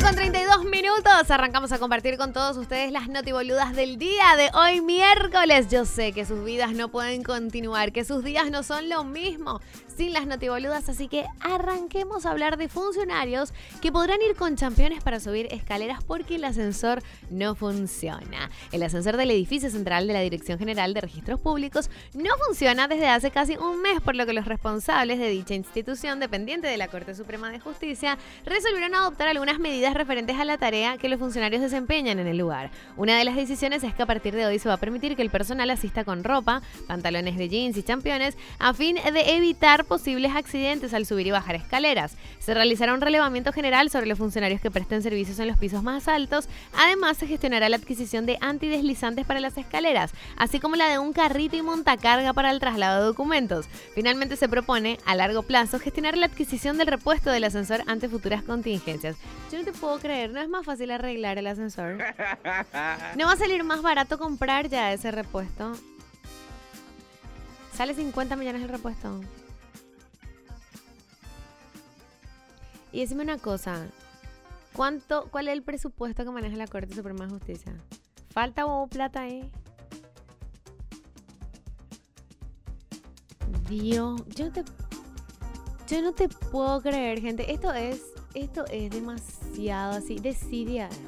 Con 32 Arrancamos a compartir con todos ustedes las notiboludas del día de hoy miércoles. Yo sé que sus vidas no pueden continuar, que sus días no son lo mismo sin las notiboludas, así que arranquemos a hablar de funcionarios que podrán ir con championes para subir escaleras porque el ascensor no funciona. El ascensor del edificio central de la Dirección General de Registros Públicos no funciona desde hace casi un mes, por lo que los responsables de dicha institución dependiente de la Corte Suprema de Justicia resolvieron adoptar algunas medidas referentes a la tarea que los funcionarios desempeñan en el lugar. Una de las decisiones es que a partir de hoy se va a permitir que el personal asista con ropa, pantalones de jeans y championes a fin de evitar posibles accidentes al subir y bajar escaleras. Se realizará un relevamiento general sobre los funcionarios que presten servicios en los pisos más altos. Además, se gestionará la adquisición de antideslizantes para las escaleras, así como la de un carrito y montacarga para el traslado de documentos. Finalmente, se propone, a largo plazo, gestionar la adquisición del repuesto del ascensor ante futuras contingencias. Yo no te puedo creer, ¿no es más fácil arreglar el ascensor? ¿No va a salir más barato comprar ya ese repuesto? Sale 50 millones el repuesto. Y decime una cosa. ¿Cuánto, ¿Cuál es el presupuesto que maneja la Corte Suprema de Justicia? ¿Falta o plata ahí? Dios, yo no te, yo no te puedo creer, gente. Esto es, esto es demasiado así, desidias.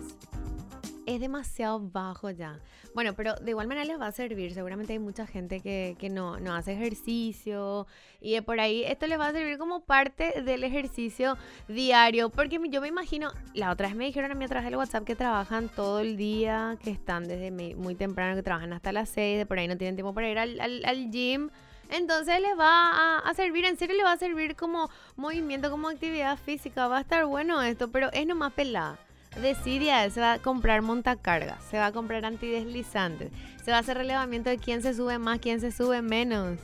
Es demasiado bajo ya. Bueno, pero de igual manera les va a servir. Seguramente hay mucha gente que, que no, no hace ejercicio y de por ahí esto les va a servir como parte del ejercicio diario. Porque yo me imagino, la otra vez me dijeron a mí a través del WhatsApp que trabajan todo el día, que están desde muy temprano, que trabajan hasta las 6, de por ahí no tienen tiempo para ir al, al, al gym. Entonces les va a, servir, en serio les va a servir como movimiento, como actividad física. Va a estar bueno esto, pero es nomás pelada. Decidia, se va a comprar montacargas, se va a comprar antideslizantes, se va a hacer relevamiento de quién se sube más, quién se sube menos.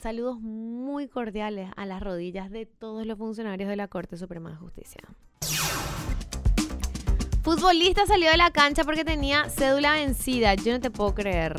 Saludos muy cordiales a las rodillas de todos los funcionarios de la Corte Suprema de Justicia. Futbolista salió de la cancha porque tenía cédula vencida. Yo no te puedo creer.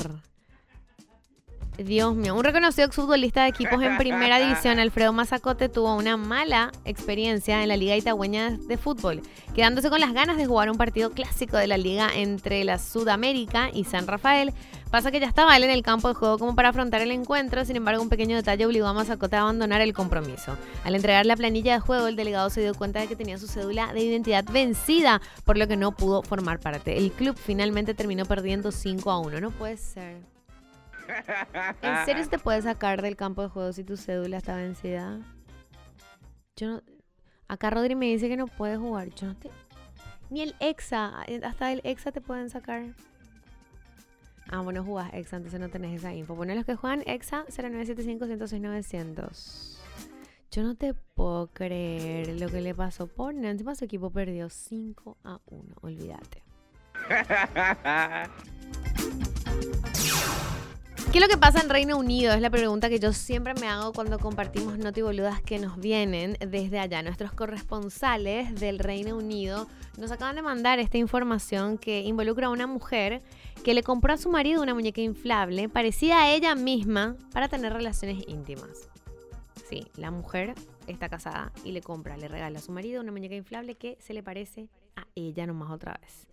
Dios mío, un reconocido exfutbolista de equipos en primera división, Alfredo Mazacote, tuvo una mala experiencia en la Liga Itagüeña de Fútbol, quedándose con las ganas de jugar un partido clásico de la liga entre la Sudamérica y San Rafael. Pasa que ya estaba él en el campo de juego como para afrontar el encuentro, sin embargo un pequeño detalle obligó a Mazacote a abandonar el compromiso. Al entregar la planilla de juego, el delegado se dio cuenta de que tenía su cédula de identidad vencida, por lo que no pudo formar parte. El club finalmente terminó perdiendo 5 a 1. No puede ser. ¿En serio se te puede sacar del campo de juego si tu cédula está vencida? Yo no. Acá Rodri me dice que no puede jugar. Yo no te. Ni el EXA. Hasta el EXA te pueden sacar. Ah, bueno, jugás EXA, entonces no tenés esa info. Bueno, los que juegan EXA 0975-106-900. Yo no te puedo creer lo que le pasó por Encima su equipo perdió 5 a 1. Olvídate. ¿Qué es lo que pasa en Reino Unido? Es la pregunta que yo siempre me hago cuando compartimos notiboludas que nos vienen desde allá. Nuestros corresponsales del Reino Unido Nos acaban de mandar esta información que involucra a una mujer que le compró a su marido una muñeca inflable parecida a ella misma para tener relaciones íntimas. Sí, la mujer está casada y le compra, le regala a su marido una muñeca inflable que se le parece a ella nomás otra vez.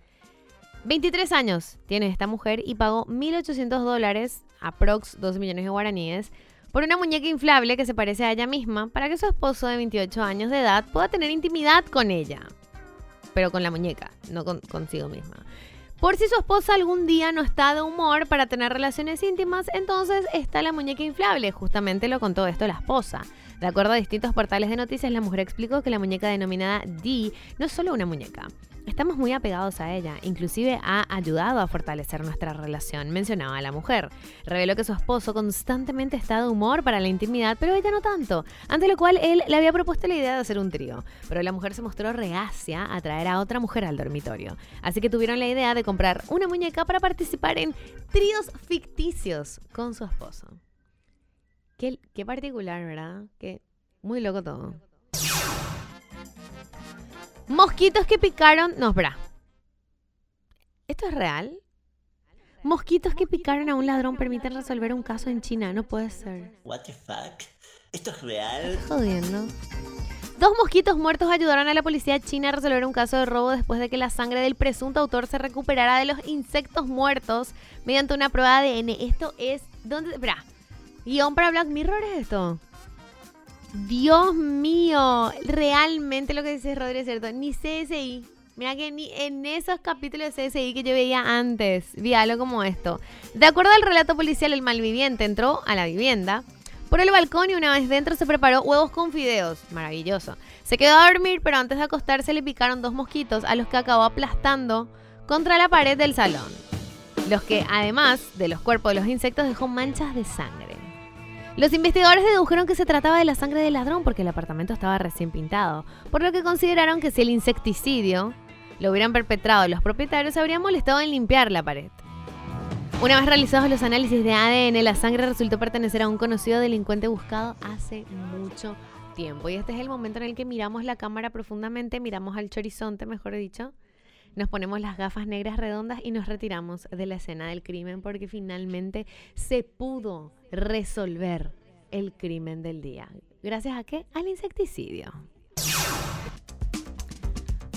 23 años tiene esta mujer y pagó 1.800 dólares, aprox 2 millones de guaraníes, por una muñeca inflable que se parece a ella misma para que su esposo de 28 años de edad pueda tener intimidad con ella. Pero con la muñeca, no con, consigo misma. Por si su esposa algún día no está de humor para tener relaciones íntimas, entonces está la muñeca inflable. Justamente lo contó esto la esposa. De acuerdo a distintos portales de noticias, la mujer explicó que la muñeca denominada D no es solo una muñeca. Estamos muy apegados a ella, inclusive ha ayudado a fortalecer nuestra relación, mencionaba la mujer. Reveló que su esposo constantemente está de humor para la intimidad, pero ella no tanto, ante lo cual él le había propuesto la idea de hacer un trío, pero la mujer se mostró reacia a traer a otra mujer al dormitorio. Así que tuvieron la idea de comprar una muñeca para participar en tríos ficticios con su esposo. Qué, qué particular, ¿verdad? Qué muy loco todo. Mosquitos que picaron. No, espera. ¿Esto es real? Mosquitos que picaron a un ladrón permiten resolver un caso en China. No puede ser. What the fuck? ¿Esto es real? Jodiendo. Dos mosquitos muertos ayudaron a la policía china a resolver un caso de robo después de que la sangre del presunto autor se recuperara de los insectos muertos mediante una prueba de ADN. Esto es. ¿Dónde? Espera. ¿Guión para Black Mirror es esto? Dios mío, realmente lo que dice Rodri es cierto. Ni CSI. Mira que ni en esos capítulos de CSI que yo veía antes vi algo como esto. De acuerdo al relato policial, el malviviente entró a la vivienda por el balcón y una vez dentro se preparó huevos con fideos. Maravilloso. Se quedó a dormir, pero antes de acostarse le picaron dos mosquitos a los que acabó aplastando contra la pared del salón. Los que, además de los cuerpos de los insectos, dejó manchas de sangre. Los investigadores dedujeron que se trataba de la sangre del ladrón porque el apartamento estaba recién pintado, por lo que consideraron que si el insecticidio lo hubieran perpetrado los propietarios, se habrían molestado en limpiar la pared. Una vez realizados los análisis de ADN, la sangre resultó pertenecer a un conocido delincuente buscado hace mucho tiempo. Y este es el momento en el que miramos la cámara profundamente, miramos al chorizonte, mejor dicho, nos ponemos las gafas negras redondas y nos retiramos de la escena del crimen porque finalmente se pudo resolver el crimen del día. ¿Gracias a qué? Al insecticidio.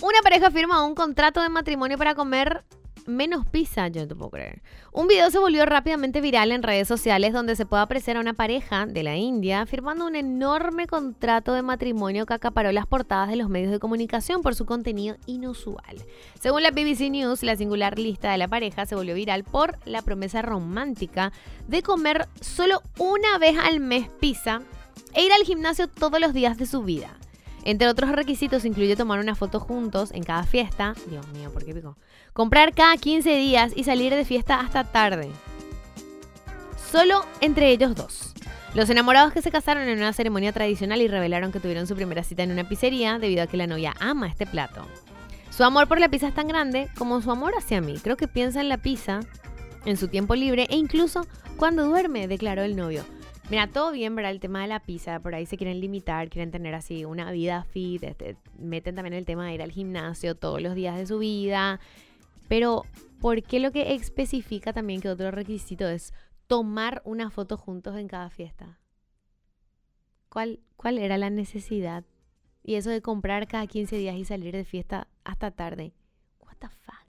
Una pareja firma un contrato de matrimonio para comer menos pizza, yo no te puedo creer. Un video se volvió rápidamente viral en redes sociales donde se puede apreciar a una pareja de la India firmando un enorme contrato de matrimonio que acaparó las portadas de los medios de comunicación por su contenido inusual. Según la BBC News, la singular lista de la pareja se volvió viral por la promesa romántica de comer solo una vez al mes pizza e ir al gimnasio todos los días de su vida. Entre otros requisitos incluye tomar una foto juntos en cada fiesta. Dios mío, ¿por qué pico? Comprar cada 15 días y salir de fiesta hasta tarde. Solo entre ellos dos. Los enamorados que se casaron en una ceremonia tradicional y revelaron que tuvieron su primera cita en una pizzería debido a que la novia ama este plato. Su amor por la pizza es tan grande como su amor hacia mí. Creo que piensa en la pizza en su tiempo libre e incluso cuando duerme, declaró el novio. Mira, todo bien, ¿verdad? El tema de la pizza, por ahí se quieren limitar, quieren tener así una vida fit, este, meten también el tema de ir al gimnasio todos los días de su vida. Pero, ¿por qué lo que especifica también que otro requisito es tomar una foto juntos en cada fiesta? ¿Cuál, cuál era la necesidad? Y eso de comprar cada 15 días y salir de fiesta hasta tarde. What the fuck?